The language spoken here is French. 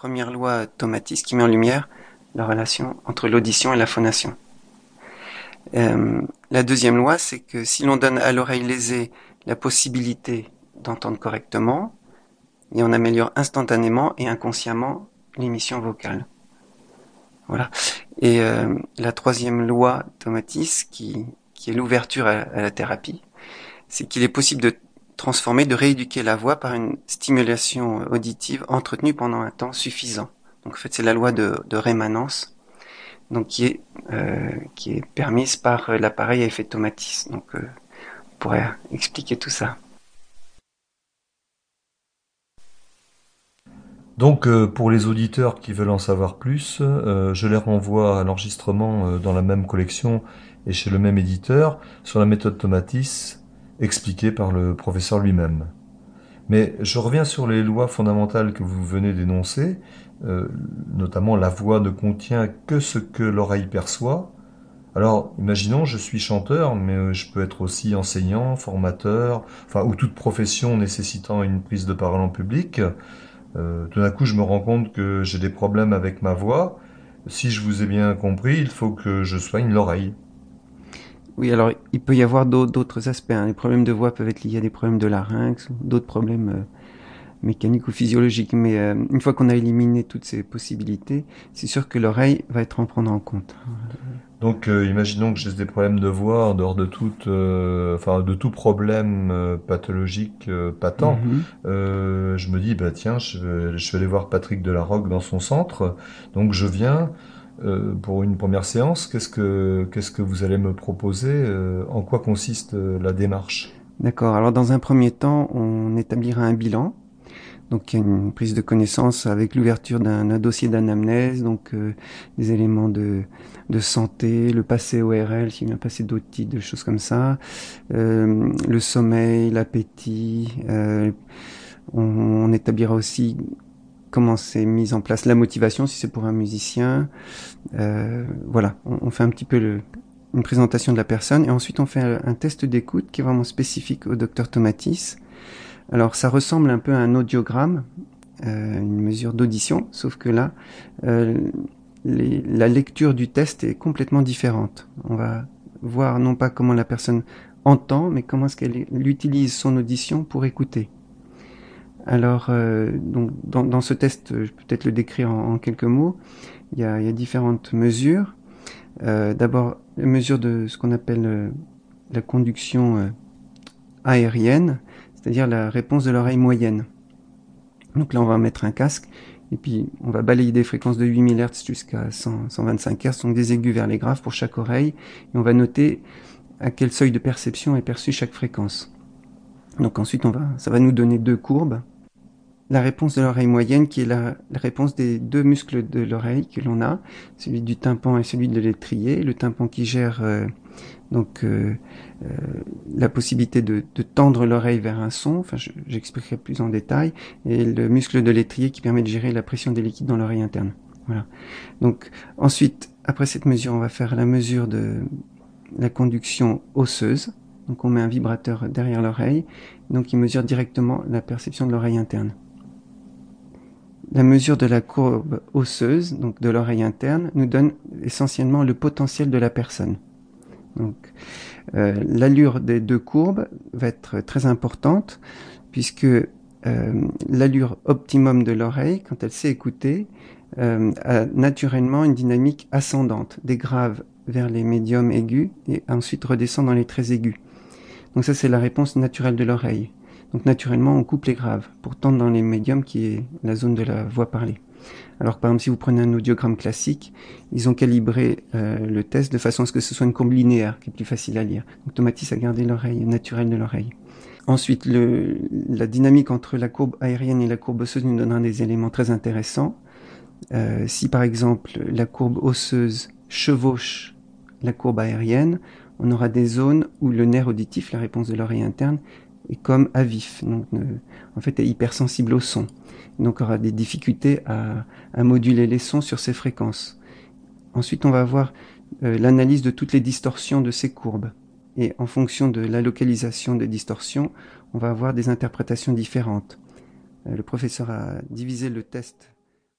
première loi Tomatis qui met en lumière la relation entre l'audition et la phonation. Euh, la deuxième loi, c'est que si l'on donne à l'oreille lésée la possibilité d'entendre correctement, et on améliore instantanément et inconsciemment l'émission vocale. Voilà. Et euh, la troisième loi Tomatis, qui, qui est l'ouverture à, la thérapie, c'est qu'il est possible de transformer, de rééduquer la voix par une stimulation auditive entretenue pendant un temps suffisant. Donc en fait, c'est la loi de, rémanence, donc qui est euh, qui est permise par l'appareil à effet Tomatis. Donc euh, on pourrait expliquer tout ça. Donc euh, pour les auditeurs qui veulent en savoir plus, euh, je les renvoie à l'enregistrement euh, dans la même collection et chez le même éditeur sur la méthode Tomatis expliquée par le professeur lui-même. Mais je reviens sur les lois fondamentales que vous venez d'énoncer, notamment la voix ne contient que ce que l'oreille perçoit. Alors, imaginons, je suis chanteur, mais je peux être aussi enseignant, formateur, enfin, ou toute profession nécessitant une prise de parole en public. Euh, tout d'un coup, je me rends compte que j'ai des problèmes avec ma voix. Si je vous ai bien compris, il faut que je soigne l'oreille. Oui, alors il peut y avoir d'autres aspects. Hein. Les problèmes de voix peuvent être liés à des problèmes de larynx, d'autres problèmes euh, mécaniques ou physiologiques. Mais euh, une fois qu'on a éliminé toutes ces possibilités, c'est sûr que l'oreille va être en prendre en compte. Donc, euh, imaginons que j'ai des problèmes de voix en dehors de tout, enfin de tout problème pathologique patent. Mhm. je me dis, bah tiens, je vais, je vais aller voir Patrick Delarocque dans son centre. Donc, je viens pour une première séance. Qu'est-ce que qu'est-ce que vous allez me proposer En quoi consiste la démarche? D'accord. Alors, dans un premier temps, on établira un bilan donc une prise de connaissance avec l'ouverture d'un dossier d'anamnèse, donc euh, des éléments de, de santé, le passé ORL, s'il y a un passé d'autres de choses comme ça, euh, le sommeil, l'appétit. Euh, on, établira aussi comment c'est mis en place la motivation si c'est pour un musicien. Euh, voilà, on, fait un petit peu une présentation de la personne et ensuite on fait un, un test d'écoute qui est vraiment spécifique au docteur Tomatis alors ça ressemble un peu à un audiogramme, euh, une mesure d'audition, sauf que là, euh, la lecture du test est complètement différente. On va voir non pas comment la personne entend, mais comment est-ce qu'elle utilise son audition pour écouter. Alors, euh, dans, ce test, je peux peut-être le décrire en, quelques mots. Il y, a, différentes mesures. D'abord, la mesure de ce qu'on appelle la conduction aérienne, c'est-à-dire la réponse de l'oreille moyenne. Donc là, on va mettre un casque, et puis on va balayer des fréquences de 8000 Hz jusqu'à 125 Hz, donc des aigus vers les graves pour chaque oreille, et on va noter à quel seuil de perception est perçue chaque fréquence. Donc ensuite, on va, ça va nous donner deux courbes. La réponse de l'oreille moyenne, qui est la, réponse des deux muscles de l'oreille que l'on a, celui du tympan et celui de l'étrier. Le tympan qui gère euh, donc euh, euh, la possibilité de, tendre l'oreille vers un son, enfin j'expliquerai plus en détail, et le muscle de l'étrier qui permet de gérer la pression des liquides dans l'oreille interne. Voilà. Donc ensuite, après cette mesure, on va faire la mesure de la conduction osseuse. Donc on met un vibrateur derrière l'oreille, donc il mesure directement la perception de l'oreille interne. La mesure de la courbe osseuse, donc de l'oreille interne, nous donne essentiellement le potentiel de la personne. Euh, l'allure des deux courbes va être très importante puisque euh, l'allure optimum de l'oreille, quand elle sait écouter, euh, a naturellement une dynamique ascendante, des graves vers les médiums aigus et ensuite redescend dans les très aigus. Donc ça c'est la réponse naturelle de l'oreille. Donc naturellement on coupe les graves pour tendre dans les médiums qui est la zone de la voix parlée. Alors par exemple, si vous prenez un audiogramme classique, ils ont calibré euh, le test de façon à ce que ce soit une courbe linéaire qui est plus facile à lire. Donc Tomatis a gardé l'oreille naturelle de l'oreille. Ensuite, la dynamique entre la courbe aérienne et la courbe osseuse nous donnera des éléments très intéressants. Euh, si par exemple la courbe osseuse chevauche la courbe aérienne, on aura des zones où le nerf auditif, la réponse de l'oreille interne, est comme à vif, donc en fait est hypersensible au son donc aura des difficultés à, moduler les sons sur ces fréquences. Ensuite, on va voir euh, l'analyse de toutes les distorsions de ces courbes. Et en fonction de la localisation des distorsions, on va avoir des interprétations différentes. Euh, le professeur a divisé le test